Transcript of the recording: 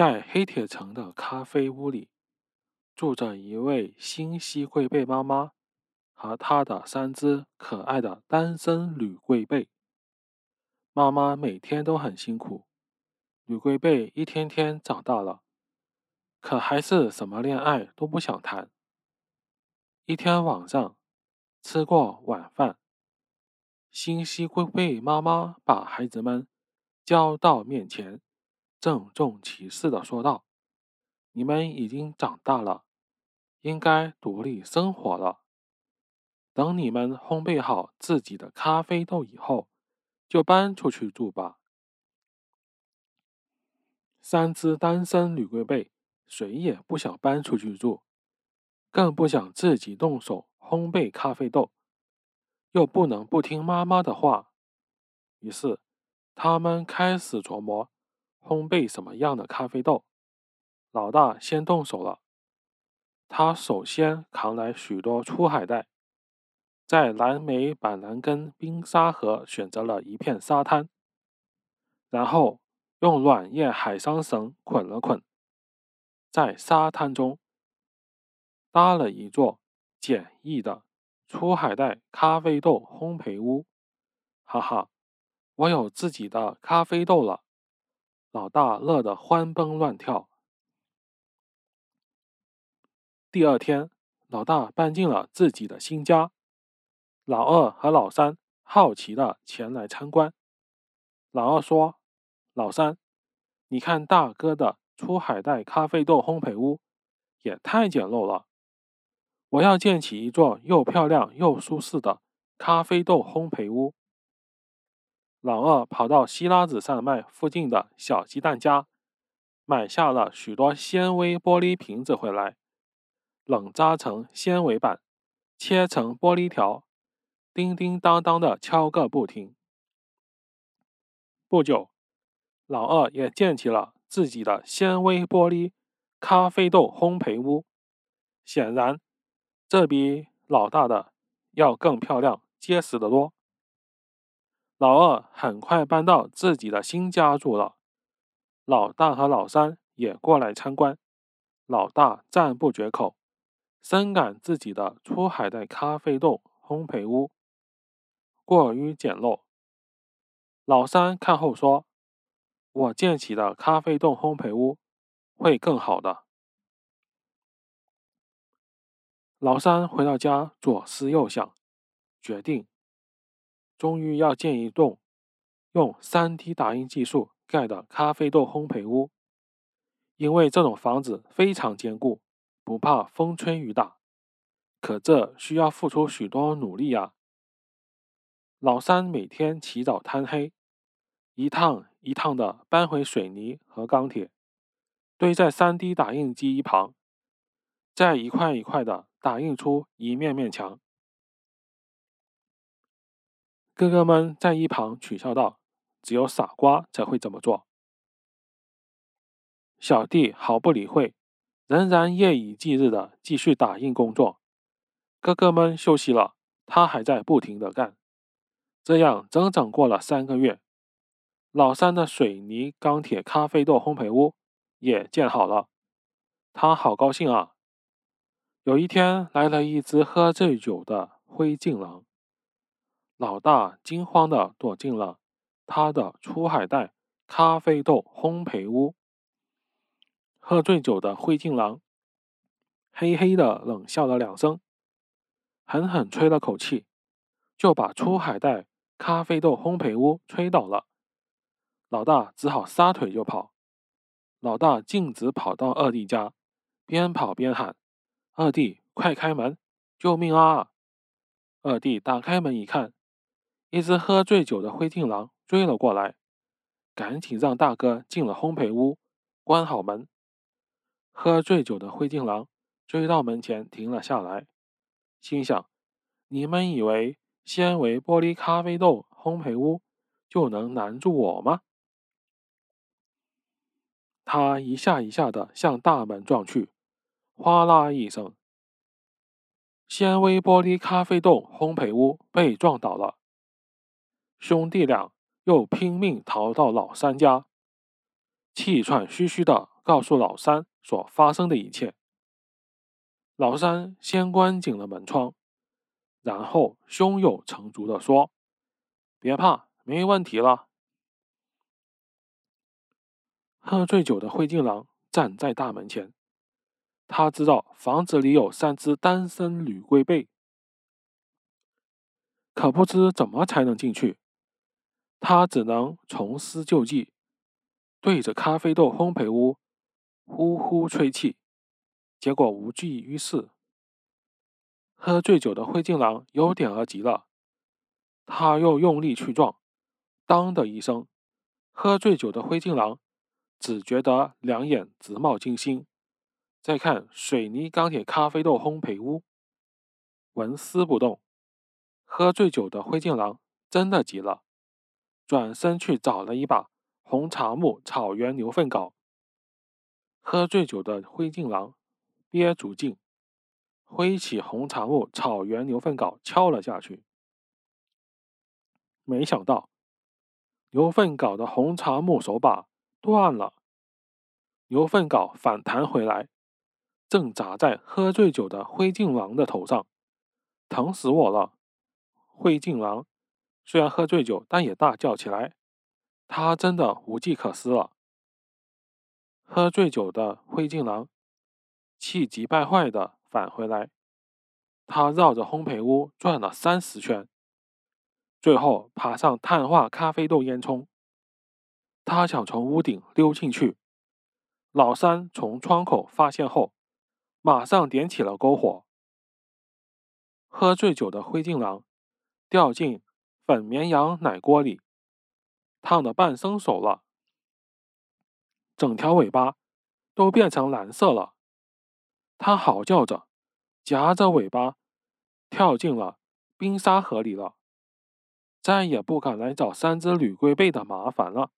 在黑铁城的咖啡屋里，住着一位新西龟贝妈妈和她的三只可爱的单身女龟贝。妈妈每天都很辛苦，女龟贝一天天长大了，可还是什么恋爱都不想谈。一天晚上，吃过晚饭，新西龟贝妈妈把孩子们叫到面前。郑重其事的说道：“你们已经长大了，应该独立生活了。等你们烘焙好自己的咖啡豆以后，就搬出去住吧。”三只单身女龟贝谁也不想搬出去住，更不想自己动手烘焙咖啡豆，又不能不听妈妈的话，于是他们开始琢磨。烘焙什么样的咖啡豆？老大先动手了。他首先扛来许多粗海带，在蓝莓板蓝根冰沙盒选择了一片沙滩，然后用软叶海桑绳捆了捆，在沙滩中搭了一座简易的粗海带咖啡豆烘焙屋。哈哈，我有自己的咖啡豆了。老大乐得欢蹦乱跳。第二天，老大搬进了自己的新家。老二和老三好奇的前来参观。老二说：“老三，你看大哥的出海带咖啡豆烘焙屋，也太简陋了。我要建起一座又漂亮又舒适的咖啡豆烘焙屋。”老二跑到希拉子山脉附近的小鸡蛋家，买下了许多纤维玻璃瓶子回来，冷扎成纤维板，切成玻璃条，叮叮当当的敲个不停。不久，老二也建起了自己的纤维玻璃咖啡豆烘焙屋，显然，这比老大的要更漂亮、结实得多。老二很快搬到自己的新家住了，老大和老三也过来参观。老大赞不绝口，深感自己的出海带咖啡豆烘焙屋过于简陋。老三看后说：“我建起的咖啡豆烘焙屋会更好的。”老三回到家，左思右想，决定。终于要建一栋用 3D 打印技术盖的咖啡豆烘焙屋，因为这种房子非常坚固，不怕风吹雨打。可这需要付出许多努力啊！老三每天起早贪黑，一趟一趟的搬回水泥和钢铁，堆在 3D 打印机一旁，再一块一块的打印出一面面墙。哥哥们在一旁取笑道：“只有傻瓜才会这么做。”小弟毫不理会，仍然夜以继日的继续打印工作。哥哥们休息了，他还在不停的干。这样整整过了三个月，老三的水泥钢铁咖啡豆烘焙屋也建好了。他好高兴啊！有一天，来了一只喝醉酒的灰烬狼。老大惊慌的躲进了他的出海带咖啡豆烘焙屋。喝醉酒的灰烬狼嘿嘿的冷笑了两声，狠狠吹了口气，就把出海带咖啡豆烘焙屋吹倒了。老大只好撒腿就跑。老大径直跑到二弟家，边跑边喊：“二弟，快开门！救命啊！”二弟打开门一看。一只喝醉酒的灰烬狼追了过来，赶紧让大哥进了烘焙屋，关好门。喝醉酒的灰烬狼追到门前停了下来，心想：“你们以为纤维玻璃咖啡豆烘焙屋就能难住我吗？”他一下一下的向大门撞去，哗啦一声，纤维玻璃咖啡豆烘焙屋被撞倒了。兄弟俩又拼命逃到老三家，气喘吁吁的告诉老三所发生的一切。老三先关紧了门窗，然后胸有成竹地说：“别怕，没问题了。”喝醉酒的灰烬狼站在大门前，他知道房子里有三只单身女龟背，可不知怎么才能进去。他只能重施旧技，对着咖啡豆烘焙屋呼呼吹气，结果无济于事。喝醉酒的灰烬狼有点儿急了，他又用力去撞，当的一声，喝醉酒的灰烬狼只觉得两眼直冒金星。再看水泥钢铁咖啡豆烘焙屋，纹丝不动。喝醉酒的灰烬狼真的急了。转身去找了一把红茶木草原牛粪镐。喝醉酒的灰烬狼憋足劲，挥起红茶木草原牛粪镐敲了下去。没想到，牛粪镐的红茶木手把断了，牛粪镐反弹回来，正砸在喝醉酒的灰烬狼的头上，疼死我了！灰烬狼。虽然喝醉酒，但也大叫起来。他真的无计可施了。喝醉酒的灰烬狼气急败坏的返回来，他绕着烘焙屋转了三十圈，最后爬上碳化咖啡豆烟囱。他想从屋顶溜进去，老三从窗口发现后，马上点起了篝火。喝醉酒的灰烬狼掉进。粉绵羊奶锅里烫的半生熟了，整条尾巴都变成蓝色了。它嚎叫着，夹着尾巴跳进了冰沙河里了，再也不敢来找三只铝龟背的麻烦了。